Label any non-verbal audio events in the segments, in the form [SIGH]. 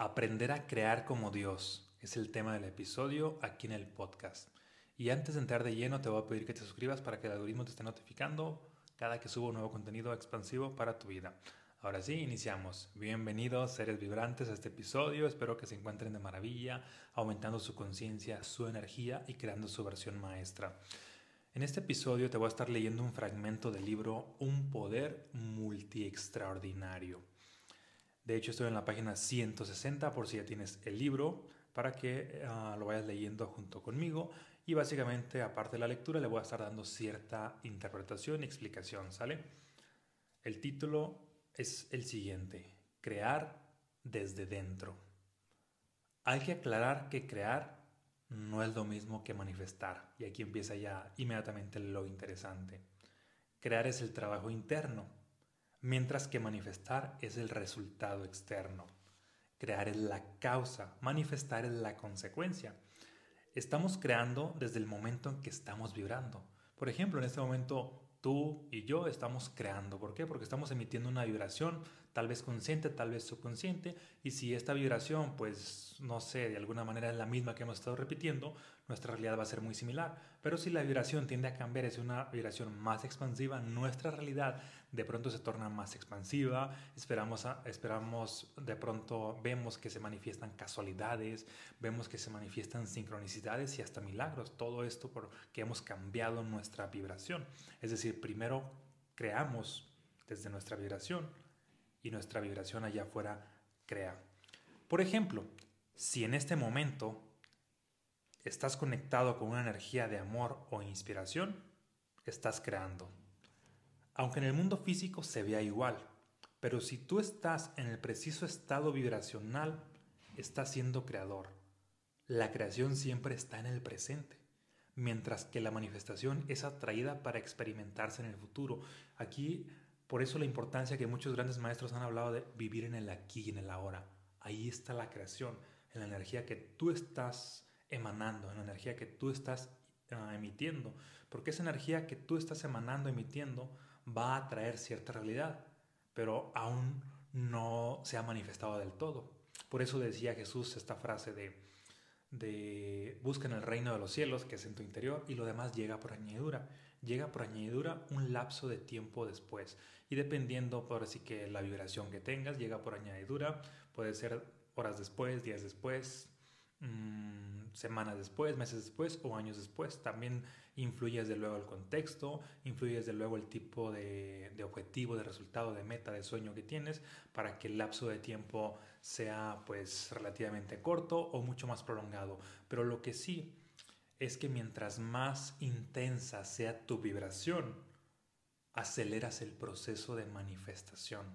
Aprender a crear como Dios es el tema del episodio aquí en el podcast. Y antes de entrar de lleno te voy a pedir que te suscribas para que el algoritmo te esté notificando cada que subo nuevo contenido expansivo para tu vida. Ahora sí, iniciamos. Bienvenidos seres vibrantes a este episodio. Espero que se encuentren de maravilla, aumentando su conciencia, su energía y creando su versión maestra. En este episodio te voy a estar leyendo un fragmento del libro Un poder multi extraordinario. De hecho, estoy en la página 160 por si ya tienes el libro para que ah, lo vayas leyendo junto conmigo. Y básicamente, aparte de la lectura, le voy a estar dando cierta interpretación y explicación, ¿sale? El título es el siguiente, Crear desde dentro. Hay que aclarar que crear no es lo mismo que manifestar. Y aquí empieza ya inmediatamente lo interesante. Crear es el trabajo interno mientras que manifestar es el resultado externo. Crear es la causa, manifestar es la consecuencia. Estamos creando desde el momento en que estamos vibrando. Por ejemplo, en este momento tú y yo estamos creando. ¿Por qué? Porque estamos emitiendo una vibración, tal vez consciente, tal vez subconsciente, y si esta vibración, pues, no sé, de alguna manera es la misma que hemos estado repitiendo, nuestra realidad va a ser muy similar. Pero si la vibración tiende a cambiar, es una vibración más expansiva, nuestra realidad de pronto se torna más expansiva, esperamos, esperamos de pronto vemos que se manifiestan casualidades, vemos que se manifiestan sincronicidades y hasta milagros. Todo esto porque hemos cambiado nuestra vibración. Es decir, primero creamos desde nuestra vibración y nuestra vibración allá afuera crea. Por ejemplo, si en este momento estás conectado con una energía de amor o inspiración, estás creando. Aunque en el mundo físico se vea igual, pero si tú estás en el preciso estado vibracional, estás siendo creador. La creación siempre está en el presente, mientras que la manifestación es atraída para experimentarse en el futuro. Aquí, por eso la importancia que muchos grandes maestros han hablado de vivir en el aquí y en el ahora. Ahí está la creación, en la energía que tú estás emanando, en la energía que tú estás ah, emitiendo, porque esa energía que tú estás emanando, emitiendo, va a traer cierta realidad, pero aún no se ha manifestado del todo. Por eso decía Jesús esta frase de, de busca en el reino de los cielos, que es en tu interior, y lo demás llega por añadidura. Llega por añadidura un lapso de tiempo después. Y dependiendo por así que la vibración que tengas, llega por añadidura, puede ser horas después, días después, Mm, semanas después, meses después o años después. También influye desde luego el contexto, influye desde luego el tipo de, de, objetivo, de resultado, de meta, de sueño que tienes para que el lapso de tiempo sea pues relativamente corto o mucho más prolongado. Pero lo que sí es que mientras más intensa sea tu vibración, aceleras el proceso de manifestación.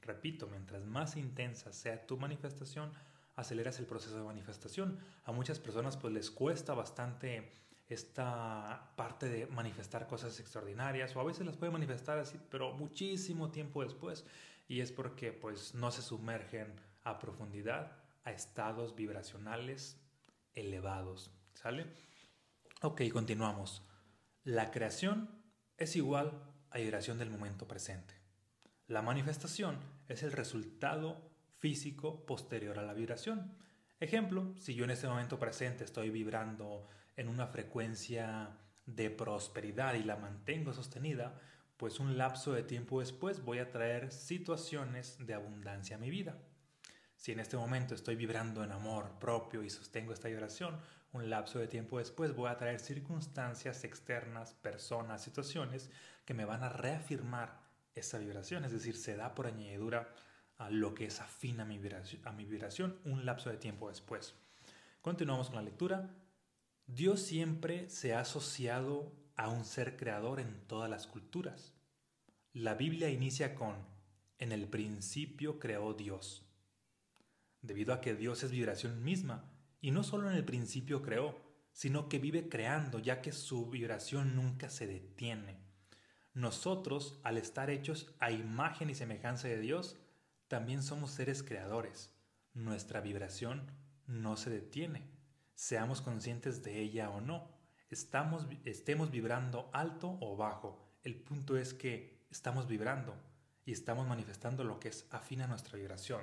Repito, mientras más intensa sea tu manifestación, aceleras el proceso de manifestación. A muchas personas pues les cuesta bastante esta parte de manifestar cosas extraordinarias o a veces las puede manifestar así, pero muchísimo tiempo después y es porque pues no se sumergen a profundidad a estados vibracionales elevados, ¿sale? Ok, continuamos. La creación es igual a vibración del momento presente. La manifestación es el resultado físico posterior a la vibración. Ejemplo, si yo en este momento presente estoy vibrando en una frecuencia de prosperidad y la mantengo sostenida, pues un lapso de tiempo después voy a traer situaciones de abundancia a mi vida. Si en este momento estoy vibrando en amor propio y sostengo esta vibración, un lapso de tiempo después voy a traer circunstancias externas, personas, situaciones que me van a reafirmar esa vibración, es decir, se da por añadidura a lo que es afín a mi, vibración, a mi vibración un lapso de tiempo después. Continuamos con la lectura. Dios siempre se ha asociado a un ser creador en todas las culturas. La Biblia inicia con, en el principio creó Dios. Debido a que Dios es vibración misma, y no solo en el principio creó, sino que vive creando, ya que su vibración nunca se detiene. Nosotros, al estar hechos a imagen y semejanza de Dios, también somos seres creadores. Nuestra vibración no se detiene, seamos conscientes de ella o no. Estamos, estemos vibrando alto o bajo. El punto es que estamos vibrando y estamos manifestando lo que es afín a nuestra vibración.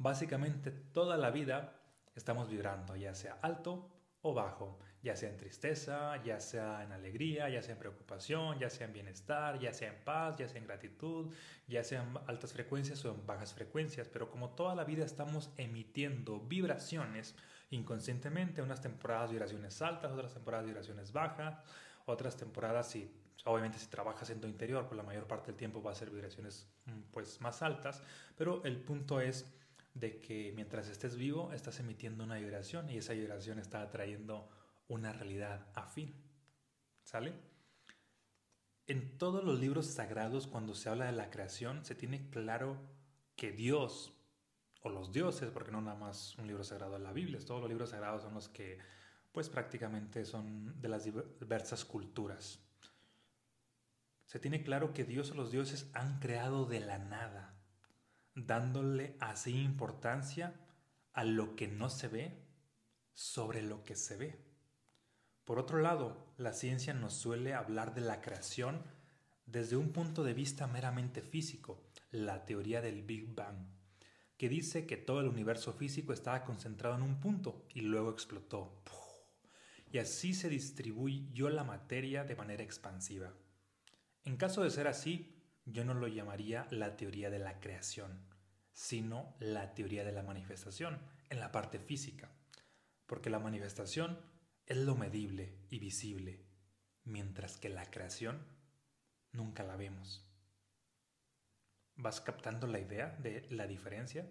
Básicamente toda la vida estamos vibrando, ya sea alto o bajo, ya sea en tristeza, ya sea en alegría, ya sea en preocupación, ya sea en bienestar, ya sea en paz, ya sea en gratitud, ya sea en altas frecuencias o en bajas frecuencias, pero como toda la vida estamos emitiendo vibraciones inconscientemente, unas temporadas vibraciones altas, otras temporadas vibraciones bajas, otras temporadas si obviamente si trabajas en tu interior, pues la mayor parte del tiempo va a ser vibraciones mm, pues más altas, pero el punto es de que mientras estés vivo estás emitiendo una vibración y esa vibración está atrayendo una realidad afín. ¿Sale? En todos los libros sagrados, cuando se habla de la creación, se tiene claro que Dios, o los dioses, porque no nada más un libro sagrado de la Biblia, todos los libros sagrados son los que, pues prácticamente son de las diversas culturas. Se tiene claro que Dios o los dioses han creado de la nada, dándole así importancia a lo que no se ve sobre lo que se ve. Por otro lado, la ciencia nos suele hablar de la creación desde un punto de vista meramente físico, la teoría del Big Bang, que dice que todo el universo físico estaba concentrado en un punto y luego explotó. Y así se distribuyó la materia de manera expansiva. En caso de ser así, yo no lo llamaría la teoría de la creación, sino la teoría de la manifestación en la parte física, porque la manifestación es lo medible y visible, mientras que la creación nunca la vemos. ¿Vas captando la idea de la diferencia?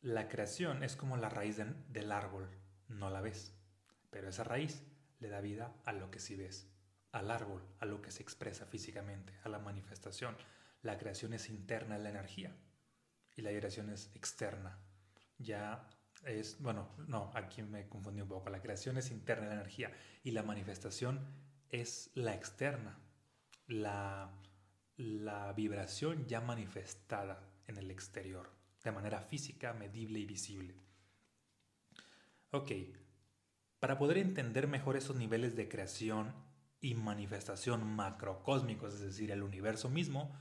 La creación es como la raíz del árbol, no la ves, pero esa raíz le da vida a lo que sí ves, al árbol, a lo que se expresa físicamente, a la manifestación. La creación es interna la energía y la vibración es externa, ya es, bueno, no, aquí me confundí un poco. La creación es interna la energía y la manifestación es la externa, la, la vibración ya manifestada en el exterior, de manera física, medible y visible. Ok, para poder entender mejor esos niveles de creación y manifestación macrocósmicos, es decir, el universo mismo,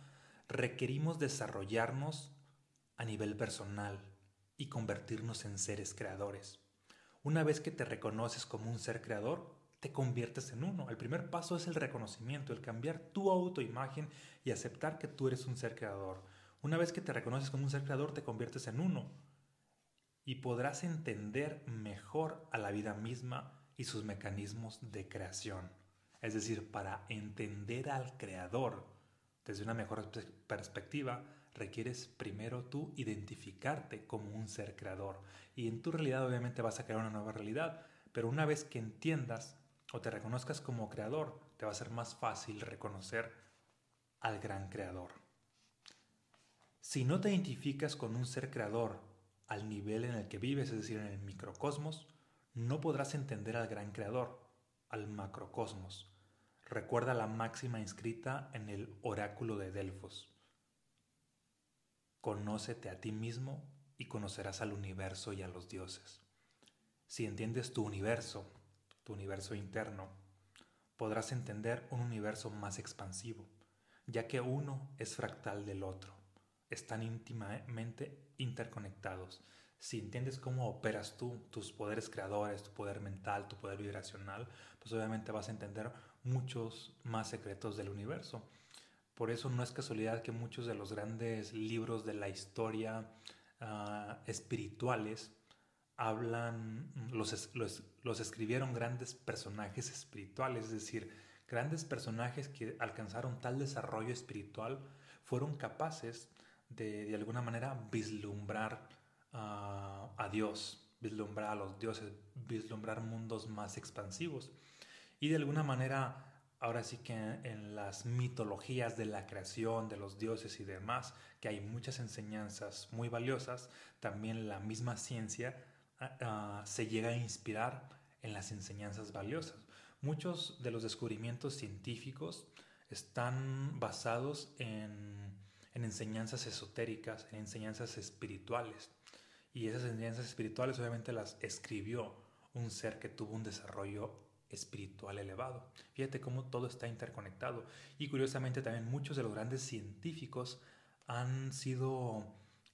requerimos desarrollarnos a nivel personal, y convertirnos en seres creadores. Una vez que te reconoces como un ser creador, te conviertes en uno. El primer paso es el reconocimiento, el cambiar tu autoimagen y aceptar que tú eres un ser creador. Una vez que te reconoces como un ser creador, te conviertes en uno y podrás entender mejor a la vida misma y sus mecanismos de creación. Es decir, para entender al creador desde una mejor perspectiva, requieres primero tú identificarte como un ser creador. Y en tu realidad obviamente vas a crear una nueva realidad, pero una vez que entiendas o te reconozcas como creador, te va a ser más fácil reconocer al gran creador. Si no te identificas con un ser creador al nivel en el que vives, es decir, en el microcosmos, no podrás entender al gran creador, al macrocosmos. Recuerda la máxima inscrita en el oráculo de Delfos. Conócete a ti mismo y conocerás al universo y a los dioses. Si entiendes tu universo, tu universo interno, podrás entender un universo más expansivo, ya que uno es fractal del otro. Están íntimamente interconectados. Si entiendes cómo operas tú, tus poderes creadores, tu poder mental, tu poder vibracional, pues obviamente vas a entender muchos más secretos del universo. Por eso no es casualidad que muchos de los grandes libros de la historia ah, espirituales hablan, los, escribieron grandes personajes espirituales, es decir, grandes personajes que alcanzaron tal desarrollo espiritual fueron capaces de de alguna manera vislumbrar ah, a Dios, vislumbrar a los dioses, vislumbrar mundos más expansivos y de alguna manera ahora sí que en las mitologías de la creación, de los dioses y demás, que hay muchas enseñanzas muy valiosas, también la misma ciencia ah, ah, se llega a inspirar en las enseñanzas valiosas. Muchos de los descubrimientos científicos están basados en, en enseñanzas esotéricas, en enseñanzas espirituales. Y esas enseñanzas espirituales obviamente las escribió un ser que tuvo un desarrollo espiritual elevado. Fíjate cómo todo está interconectado. Y curiosamente también muchos de los grandes científicos han sido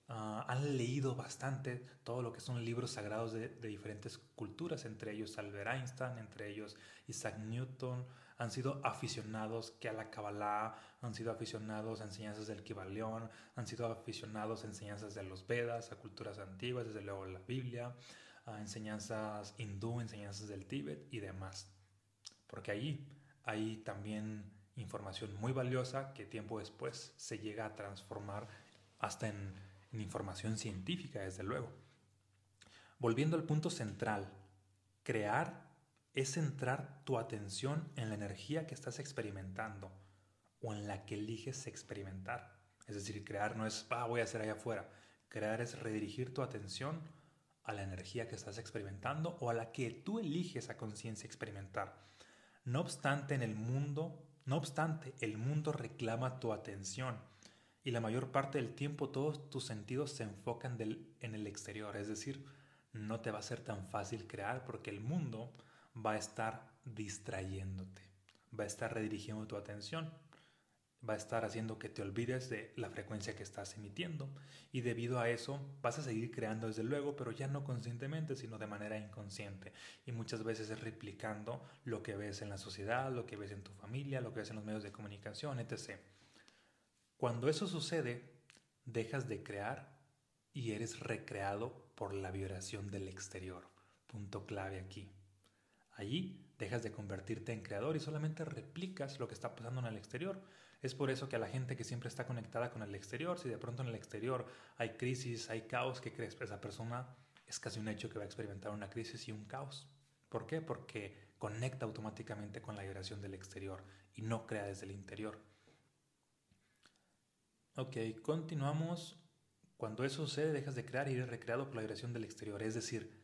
ah, han leído bastante todo lo que son libros sagrados de, diferentes culturas, entre ellos Albert Einstein, entre ellos Isaac Newton, han sido aficionados que a la Kabbalah, han sido aficionados a enseñanzas del Kibalión, han sido aficionados a enseñanzas de los Vedas, a culturas antiguas, desde luego la Biblia, a enseñanzas hindú, enseñanzas del Tíbet y demás. Porque ahí hay también información muy valiosa que tiempo después se llega a transformar hasta en, información científica, desde luego. Volviendo al punto central, crear es centrar tu atención en la energía que estás experimentando o en la que eliges experimentar. Es decir, crear no es, ah, voy a hacer allá afuera. Crear es redirigir tu atención a la energía que estás experimentando o a la que tú eliges a conciencia experimentar. No obstante, en el mundo, no obstante, el mundo reclama tu atención y la mayor parte del tiempo todos tus sentidos se enfocan en el exterior. Es decir, no te va a ser tan fácil crear porque el mundo va a estar distrayéndote, va a estar redirigiendo tu atención, va a estar haciendo que te olvides de la frecuencia que estás emitiendo y debido a eso vas a seguir creando desde luego, pero ya no conscientemente, sino de manera inconsciente y muchas veces es replicando lo que ves en la sociedad, lo que ves en tu familia, lo que ves en los medios de comunicación, etc. Cuando eso sucede, dejas de crear y eres recreado por la vibración del exterior. Punto clave aquí. Allí dejas de convertirte en creador y solamente replicas lo que está pasando en el exterior. Es por eso que a la gente que siempre está conectada con el exterior, si de pronto en el exterior hay crisis, hay caos, ¿qué crees? Esa persona es casi un hecho que va a experimentar una crisis y un caos. ¿Por qué? Porque conecta automáticamente con la vibración del exterior y no crea desde el interior. Ok, continuamos. Cuando eso sucede, dejas de crear y eres recreado por la vibración del exterior. Es decir,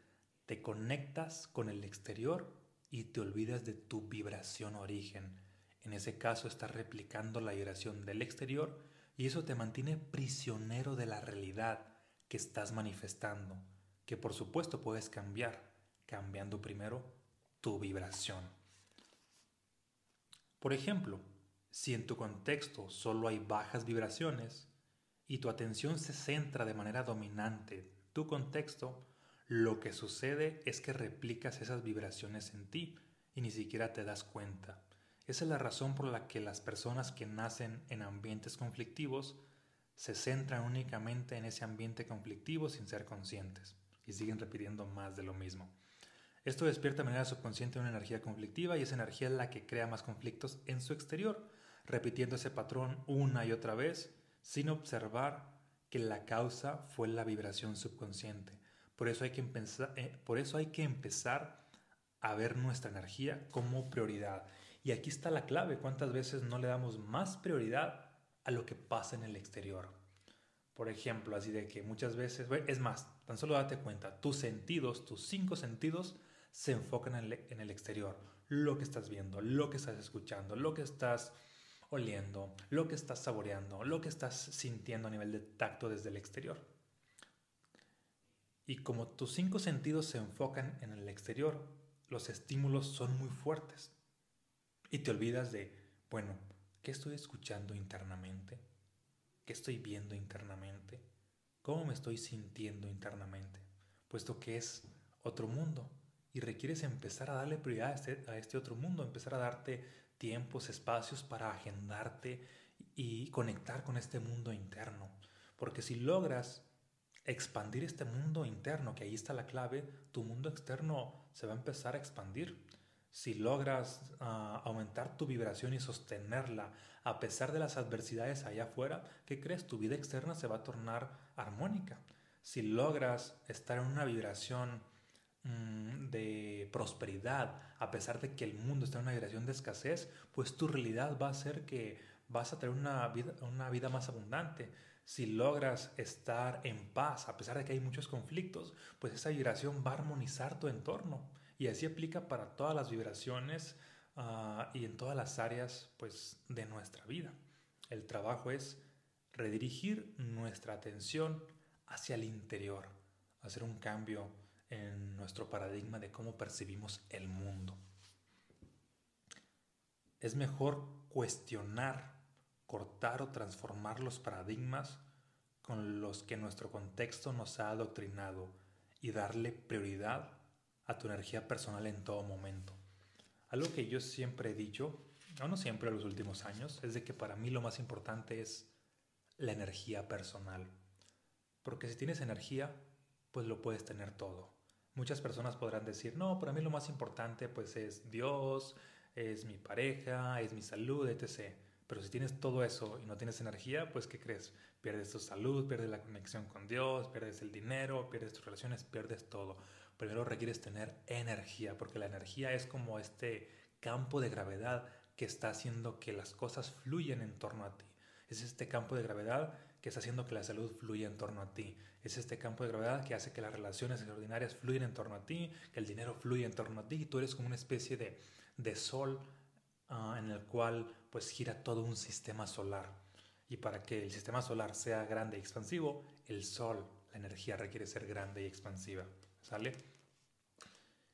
te conectas con el exterior y te olvidas de tu vibración origen. En ese caso estás replicando la vibración del exterior y eso te mantiene prisionero de la realidad que estás manifestando, que por supuesto puedes cambiar, cambiando primero tu vibración. Por ejemplo, si en tu contexto solo hay bajas vibraciones y tu atención se centra de manera dominante tu contexto, lo que sucede es que replicas esas vibraciones en ti y ni siquiera te das cuenta. Esa es la razón por la que las personas que nacen en ambientes conflictivos se centran únicamente en ese ambiente conflictivo sin ser conscientes y siguen repitiendo más de lo mismo. Esto despierta de manera subconsciente una energía conflictiva y esa energía es la que crea más conflictos en su exterior, repitiendo ese patrón una y otra vez sin observar que la causa fue la vibración subconsciente. Por eso hay que empezar, eh, por eso hay que empezar a ver nuestra energía como prioridad. Y aquí está la clave, cuántas veces no le damos más prioridad a lo que pasa en el exterior. Por ejemplo, así de que muchas veces, es más, tan solo date cuenta, tus sentidos, tus cinco sentidos se enfocan en el, en el exterior. Lo que estás viendo, lo que estás escuchando, lo que estás oliendo, lo que estás saboreando, lo que estás sintiendo a nivel de tacto desde el exterior. Y como tus cinco sentidos se enfocan en el exterior, los estímulos son muy fuertes. Y te olvidas de, bueno, ¿qué estoy escuchando internamente? ¿Qué estoy viendo internamente? ¿Cómo me estoy sintiendo internamente? Puesto que es otro mundo y requieres empezar a darle prioridad a este, a este otro mundo, empezar a darte tiempos, espacios para agendarte y conectar con este mundo interno. Porque si logras expandir este mundo interno, que ahí está la clave, tu mundo externo se va a empezar a expandir. Si logras ah, aumentar tu vibración y sostenerla a pesar de las adversidades allá afuera, ¿qué crees? Tu vida externa se va a tornar armónica. Si logras estar en una vibración mm, de prosperidad, a pesar de que el mundo está en una vibración de escasez, pues tu realidad va a ser que vas a tener una vida, una vida más abundante si logras estar en paz, a pesar de que hay muchos conflictos, pues esa vibración va a armonizar tu entorno. Y así aplica para todas las vibraciones ah, y en todas las áreas pues, de nuestra vida. El trabajo es redirigir nuestra atención hacia el interior, hacer un cambio en nuestro paradigma de cómo percibimos el mundo. Es mejor cuestionar cortar o transformar los paradigmas con los que nuestro contexto nos ha adoctrinado y darle prioridad a tu energía personal en todo momento. Algo que yo siempre he dicho, o no siempre en los últimos años, es de que para mí lo más importante es la energía personal. Porque si tienes energía, pues lo puedes tener todo. Muchas personas podrán decir, no, para mí lo más importante pues es Dios, es mi pareja, es mi salud, etc. Pero si tienes todo eso y no tienes energía, pues ¿qué crees? Pierdes tu salud, pierdes la conexión con Dios, pierdes el dinero, pierdes tus relaciones, pierdes todo. Primero requieres tener energía, porque la energía es como este campo de gravedad que está haciendo que las cosas fluyan en torno a ti. Es este campo de gravedad que está haciendo que la salud fluya en torno a ti. Es este campo de gravedad que hace que las relaciones extraordinarias fluyan en torno a ti, que el dinero fluya en torno a ti y tú eres como una especie de, de sol ah, en el cual pues gira todo un sistema solar. Y para que el sistema solar sea grande y expansivo, el sol, la energía requiere ser grande y expansiva. ¿Sale?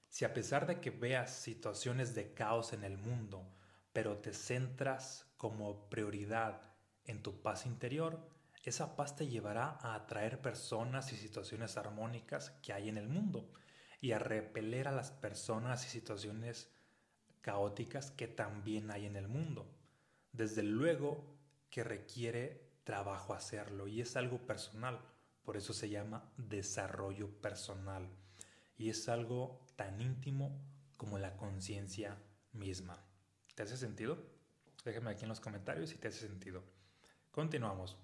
Si a pesar de que veas situaciones de caos en el mundo, pero te centras como prioridad en tu paz interior, esa paz te llevará a atraer personas y situaciones armónicas que hay en el mundo y a repeler a las personas y situaciones caóticas que también hay en el mundo. Desde luego que requiere trabajo hacerlo y es algo personal, por eso se llama desarrollo personal y es algo tan íntimo como la conciencia misma. ¿Te hace sentido? Déjame aquí en los comentarios si te hace sentido. Continuamos.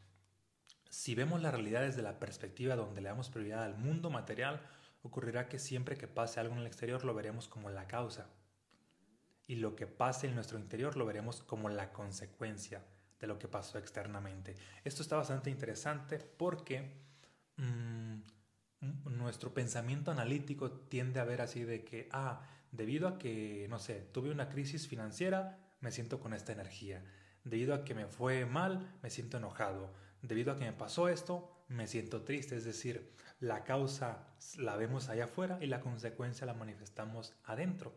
Si vemos la realidad desde la perspectiva donde le damos prioridad al mundo material, ocurrirá que siempre que pase algo en el exterior lo veremos como la causa. Y lo que pase en nuestro interior lo veremos como la consecuencia de lo que pasó externamente. Esto está bastante interesante porque mm, nuestro pensamiento analítico tiende a ver así de que, ah, debido a que, no sé, tuve una crisis financiera, me siento con esta energía. Debido a que me fue mal, me siento enojado. Debido a que me pasó esto, me siento triste. Es decir, la causa la vemos allá afuera y la consecuencia la manifestamos adentro.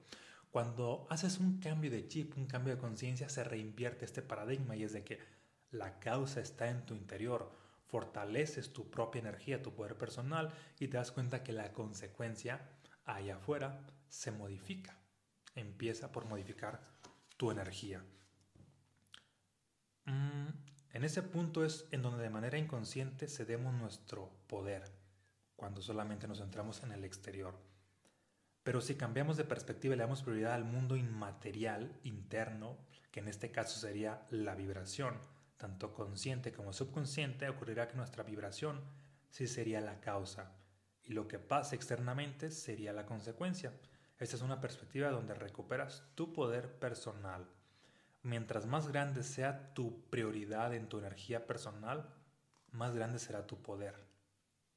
Cuando haces un cambio de chip, un cambio de conciencia, se reinvierte este paradigma y es de que la causa está en tu interior. Fortaleces tu propia energía, tu poder personal y te das cuenta que la consecuencia allá afuera se modifica. Empieza por modificar tu energía. Mm, en ese punto es en donde de manera inconsciente cedemos nuestro poder, cuando solamente nos centramos en el exterior. Pero si cambiamos de perspectiva y le damos prioridad al mundo inmaterial, interno, que en este caso sería la vibración, tanto consciente como subconsciente, ocurrirá que nuestra vibración sí sería la causa y lo que pasa externamente sería la consecuencia. Esta es una perspectiva donde recuperas tu poder personal Mientras más grande sea tu prioridad en tu energía personal, más grande será tu poder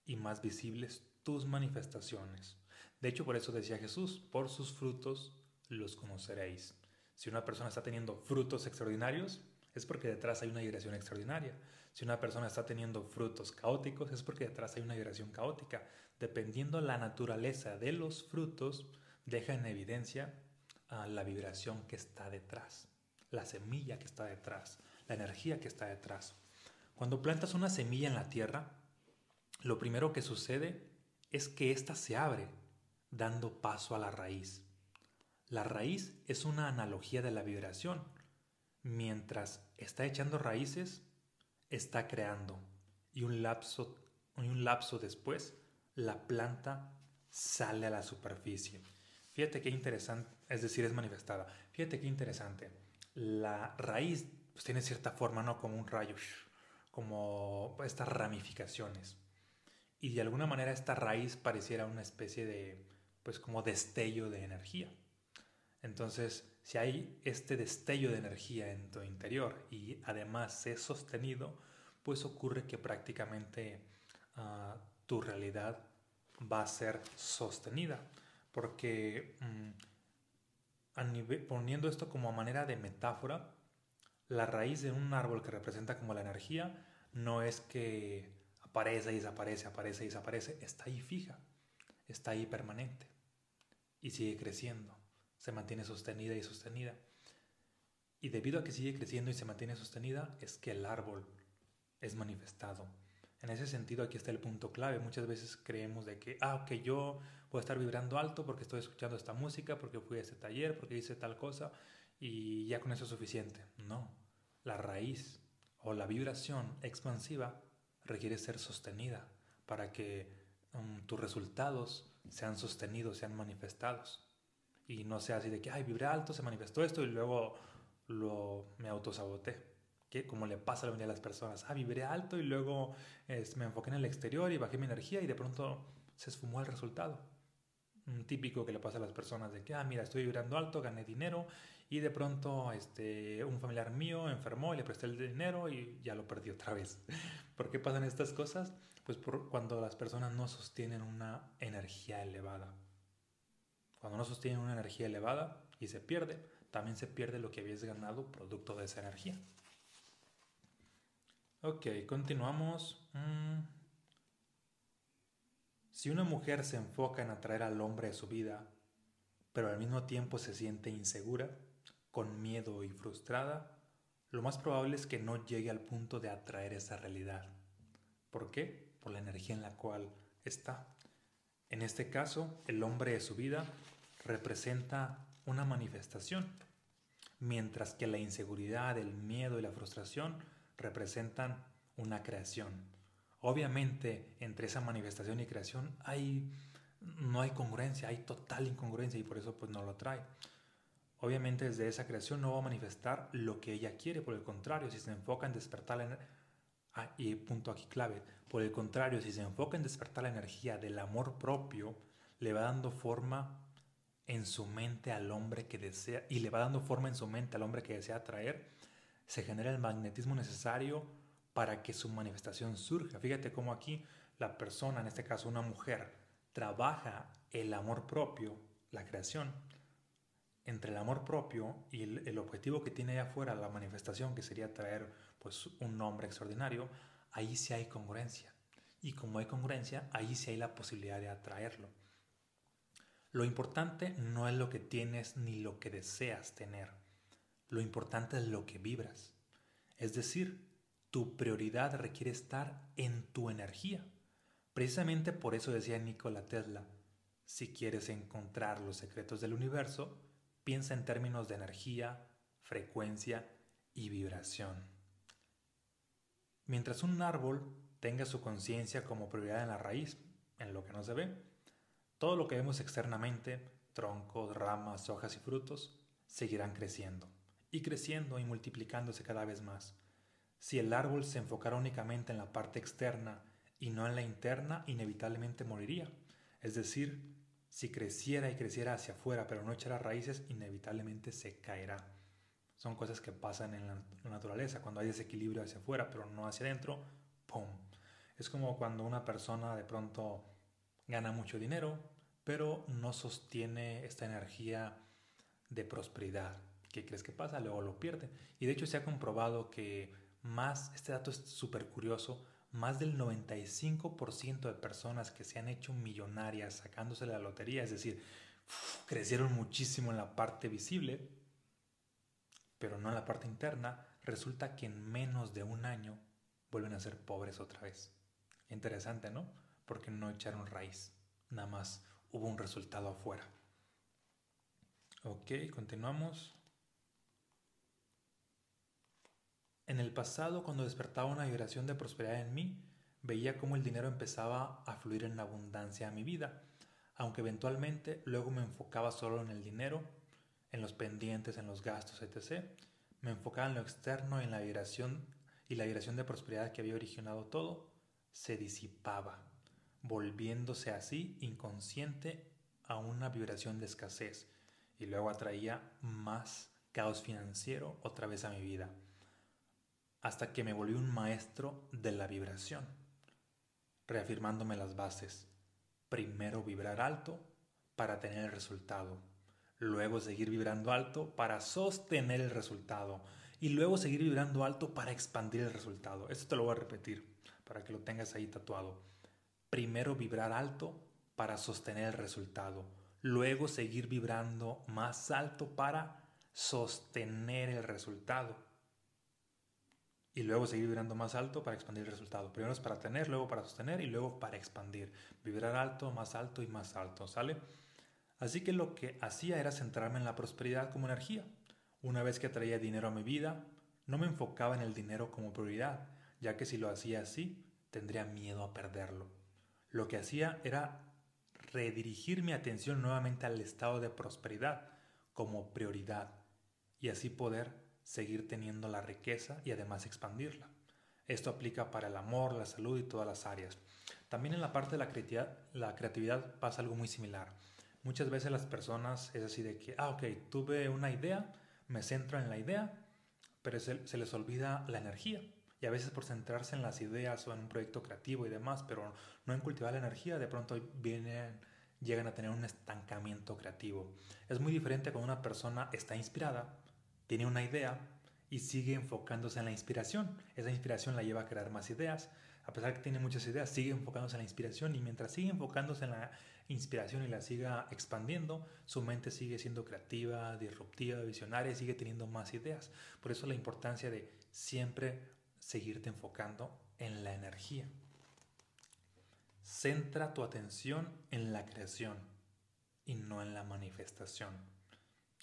y más visibles tus manifestaciones. De hecho, por eso decía Jesús, por sus frutos los conoceréis. Si una persona está teniendo frutos extraordinarios, es porque detrás hay una vibración extraordinaria. Si una persona está teniendo frutos caóticos, es porque detrás hay una vibración caótica. Dependiendo la naturaleza de los frutos, deja en evidencia a la vibración que está detrás la semilla que está detrás, la energía que está detrás. Cuando plantas una semilla en la tierra, lo primero que sucede es que ésta se abre, dando paso a la raíz. La raíz es una analogía de la vibración. Mientras está echando raíces, está creando. Y un lapso, y un lapso después, la planta sale a la superficie. Fíjate qué interesante, es decir, es manifestada. Fíjate qué interesante la raíz pues, tiene cierta forma, ¿no? Como un rayo, como estas ramificaciones. Y de alguna manera esta raíz pareciera una especie de, pues como destello de energía. Entonces, si hay este destello de energía en tu interior y además es sostenido, pues ocurre que prácticamente ah, tu realidad va a ser sostenida. Porque mm, poniendo esto como manera de metáfora, la raíz de un árbol que representa como la energía no es que aparece y desaparece, aparece y desaparece, está ahí fija, está ahí permanente y sigue creciendo, se mantiene sostenida y sostenida. Y debido a que sigue creciendo y se mantiene sostenida, es que el árbol es manifestado. En ese sentido, aquí está el punto clave. Muchas veces creemos de que, ah, ok, yo puedo estar vibrando alto porque estoy escuchando esta música, porque fui a este taller, porque hice tal cosa, y ya con eso es suficiente. No, la raíz o la vibración expansiva requiere ser sostenida para que um, tus resultados sean sostenidos, sean manifestados. Y no sea así de que, ay, vibré alto, se manifestó esto y luego lo, me autosaboté que como le pasa a la mayoría de las personas, ah, vibré alto y luego me enfoqué en el exterior y bajé mi energía y de pronto se esfumó el resultado. Un típico que le pasa a las personas de que, ah, mira, estoy vibrando alto, gané dinero y de pronto este, un familiar mío enfermó y le presté el dinero y ya lo perdí otra vez. [LAUGHS] ¿Por qué pasan estas cosas? Pues cuando las personas no sostienen una energía elevada. Cuando no sostienen una energía elevada y se pierde, también se pierde lo que habías ganado producto de esa energía. Ok, continuamos. Mm. Si una mujer se enfoca en atraer al hombre a su vida, pero al mismo tiempo se siente insegura, con miedo y frustrada, lo más probable es que no llegue al punto de atraer esa realidad. ¿Por qué? Por la energía en la cual está. En este caso, el hombre de su vida representa una manifestación, mientras que la inseguridad, el miedo y la frustración representan una creación. Obviamente, entre esa manifestación y creación hay no hay congruencia, hay total incongruencia y por eso pues no lo trae. Obviamente desde esa creación no va a manifestar lo que ella quiere, por el contrario, si se enfoca en despertar la ah, y punto aquí clave, por el contrario, si se enfoca en despertar la energía del amor propio, le va dando forma en su mente al hombre que desea y le va dando forma en su mente al hombre que desea atraer se genera el magnetismo necesario para que su manifestación surja. Fíjate cómo aquí la persona, en este caso una mujer, trabaja el amor propio, la creación, entre el amor propio y el, objetivo que tiene allá afuera, la manifestación, que sería traer pues, un nombre extraordinario, ahí sí hay congruencia. Y como hay congruencia, ahí sí hay la posibilidad de atraerlo. Lo importante no es lo que tienes ni lo que deseas tener. Lo importante es lo que vibras. Es decir, tu prioridad requiere estar en tu energía. Precisamente por eso decía Nikola Tesla, si quieres encontrar los secretos del universo, piensa en términos de energía, frecuencia y vibración. Mientras un árbol tenga su conciencia como prioridad en la raíz, en lo que no se ve, todo lo que vemos externamente, troncos, ramas, hojas y frutos, seguirán creciendo y creciendo y multiplicándose cada vez más. Si el árbol se enfocara únicamente en la parte externa y no en la interna, inevitablemente moriría. Es decir, si creciera y creciera hacia afuera pero no echara raíces, inevitablemente se caerá. Son cosas que pasan en la naturaleza, cuando hay desequilibrio hacia afuera pero no hacia adentro, ¡pum! Es como cuando una persona de pronto gana mucho dinero, pero no sostiene esta energía de prosperidad, ¿Qué crees que pasa? Luego lo pierde. Y de hecho se ha comprobado que más, este dato es súper curioso, más del 95% de personas que se han hecho millonarias sacándose la lotería, es decir, crecieron muchísimo en la parte visible, pero no en la parte interna, resulta que en menos de un año vuelven a ser pobres otra vez. Interesante, ¿no? Porque no echaron raíz, nada más hubo un resultado afuera. Ok, continuamos. En el pasado, cuando despertaba una vibración de prosperidad en mí, veía cómo el dinero empezaba a fluir en abundancia a mi vida, aunque eventualmente luego me enfocaba solo en el dinero, en los pendientes, en los gastos, etc. Me enfocaba en lo externo, en la vibración y la vibración de prosperidad que había originado todo se disipaba, volviéndose así inconsciente a una vibración de escasez y luego atraía más caos financiero otra vez a mi vida hasta que me volví un maestro de la vibración, reafirmándome las bases. Primero vibrar alto para tener el resultado, luego seguir vibrando alto para sostener el resultado y luego seguir vibrando alto para expandir el resultado. Esto te lo voy a repetir para que lo tengas ahí tatuado. Primero vibrar alto para sostener el resultado, luego seguir vibrando más alto para sostener el resultado y luego seguir vibrando más alto para expandir el resultado. Primero es para tener, luego para sostener y luego para expandir. Vibrar alto, más alto y más alto, ¿sale? Así que lo que hacía era centrarme en la prosperidad como energía. Una vez que traía dinero a mi vida, no me enfocaba en el dinero como prioridad, ya que si lo hacía así, tendría miedo a perderlo. Lo que hacía era redirigir mi atención nuevamente al estado de prosperidad como prioridad y así poder seguir teniendo la riqueza y además expandirla. Esto aplica para el amor, la salud y todas las áreas. También en la parte de la creatividad, pasa algo muy similar. Muchas veces las personas es así de que, ah, ok, tuve una idea, me centro en la idea, pero se, se les olvida la energía. Y a veces por centrarse en las ideas o en un proyecto creativo y demás, pero no en cultivar la energía, de pronto vienen, llegan a tener un estancamiento creativo. Es muy diferente cuando una persona está inspirada, tiene una idea y sigue enfocándose en la inspiración. Esa inspiración la lleva a crear más ideas. A pesar que tiene muchas ideas, sigue enfocándose en la inspiración y mientras sigue enfocándose en la inspiración y la siga expandiendo, su mente sigue siendo creativa, disruptiva, visionaria sigue teniendo más ideas. Por eso la importancia de siempre seguirte enfocando en la energía. Centra tu atención en la creación y no en la manifestación.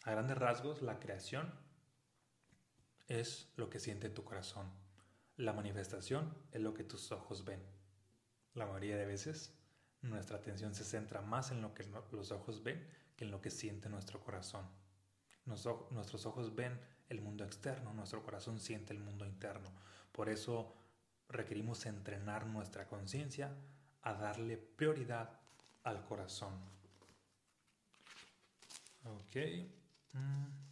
A grandes rasgos, la creación es lo que siente tu corazón. La manifestación es lo que tus ojos ven. La mayoría de veces nuestra atención se centra más en lo que los ojos ven que en lo que siente nuestro corazón. Nuestros ojos ven el mundo externo, nuestro corazón siente el mundo interno. Por eso requerimos entrenar nuestra conciencia a darle prioridad al corazón. Ok. Mm.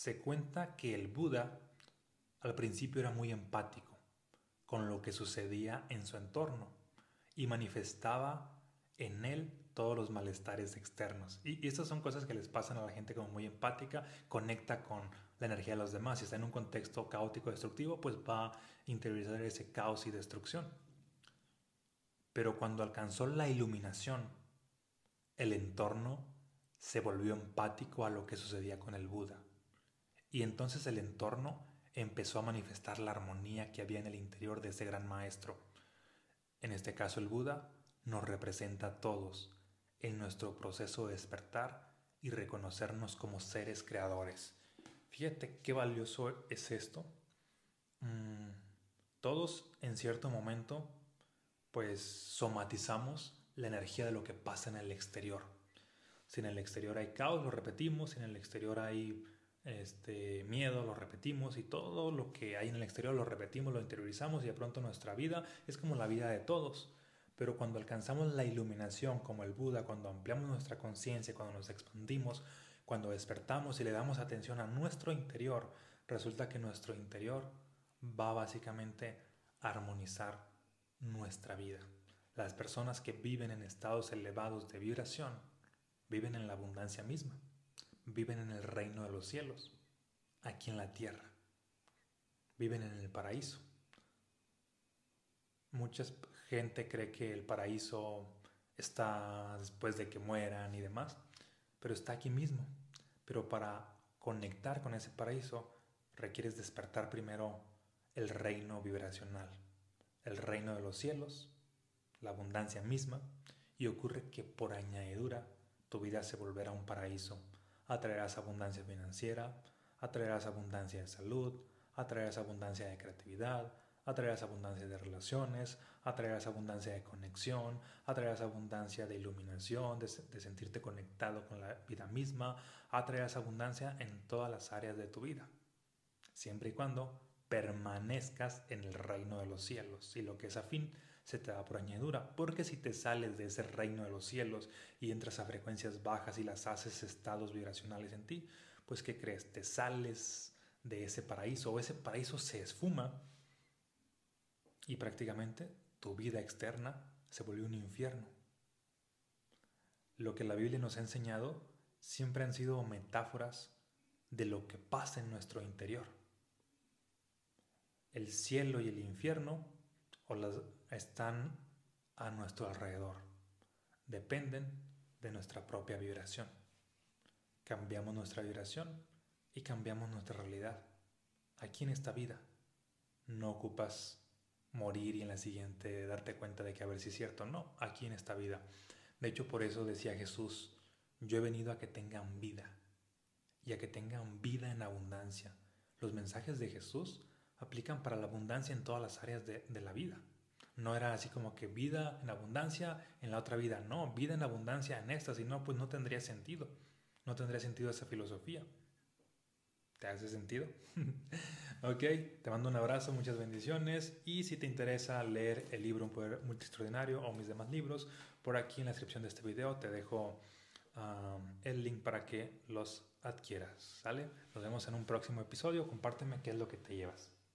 Se cuenta que el Buda al principio era muy empático con lo que sucedía en su entorno y manifestaba en él todos los malestares externos. Y, estas son cosas que les pasan a la gente como muy empática, conecta con la energía de los demás. Si está en un contexto caótico, destructivo, pues va a interiorizar ese caos y destrucción. Pero cuando alcanzó la iluminación, el entorno se volvió empático a lo que sucedía con el Buda. Y entonces el entorno empezó a manifestar la armonía que había en el interior de ese gran maestro. En este caso el Buda nos representa a todos en nuestro proceso de despertar y reconocernos como seres creadores. Fíjate qué valioso es esto. Mm, todos en cierto momento pues somatizamos la energía de lo que pasa en el exterior. Si en el exterior hay caos, lo repetimos, si en el exterior hay este miedo, lo repetimos y todo lo que hay en el exterior lo repetimos, lo interiorizamos y de pronto nuestra vida es como la vida de todos. Pero cuando alcanzamos la iluminación como el Buda, cuando ampliamos nuestra conciencia, cuando nos expandimos, cuando despertamos y le damos atención a nuestro interior, resulta que nuestro interior va básicamente a armonizar nuestra vida. Las personas que viven en estados elevados de vibración viven en la abundancia misma viven en el reino de los cielos, aquí en la tierra. Viven en el paraíso. Mucha gente cree que el paraíso está después de que mueran y demás, pero está aquí mismo. Pero para conectar con ese paraíso requieres despertar primero el reino vibracional, el reino de los cielos, la abundancia misma, y ocurre que por añadidura tu vida se volverá un paraíso atraerás abundancia financiera, atraerás abundancia de salud, atraerás abundancia de creatividad, atraerás abundancia de relaciones, atraerás abundancia de conexión, atraerás abundancia de iluminación, de, sentirte conectado con la vida misma, atraerás abundancia en todas las áreas de tu vida, siempre y cuando permanezcas en el reino de los cielos y lo que es afín se te da por añadidura, porque si te sales de ese reino de los cielos y entras a frecuencias bajas y las haces estados vibracionales en ti, pues ¿qué crees? Te sales de ese paraíso o ese paraíso se esfuma y prácticamente tu vida externa se volvió un infierno. Lo que la Biblia nos ha enseñado siempre han sido metáforas de lo que pasa en nuestro interior. El cielo y el infierno o las, están a nuestro alrededor. Dependen de nuestra propia vibración. Cambiamos nuestra vibración y cambiamos nuestra realidad. aquí en esta vida. No ocupas morir y en la siguiente darte cuenta de que a ver si es cierto. No, aquí en esta vida. De hecho, por eso decía Jesús, yo he venido a que tengan vida y a que tengan vida en abundancia. Los mensajes de Jesús aplican para la abundancia en todas las áreas de, de la vida. No era así como que vida en abundancia en la otra vida. No, vida en abundancia en esta. Si no, pues no tendría sentido. No tendría sentido esa filosofía. ¿Te hace sentido? [LAUGHS] ok, te mando un abrazo, muchas bendiciones. Y si te interesa leer el libro Un Poder Muy Extraordinario o mis demás libros, por aquí en la descripción de este video te dejo el link para que los adquieras. ¿Sale? Nos vemos en un próximo episodio. Compárteme qué es lo que te llevas.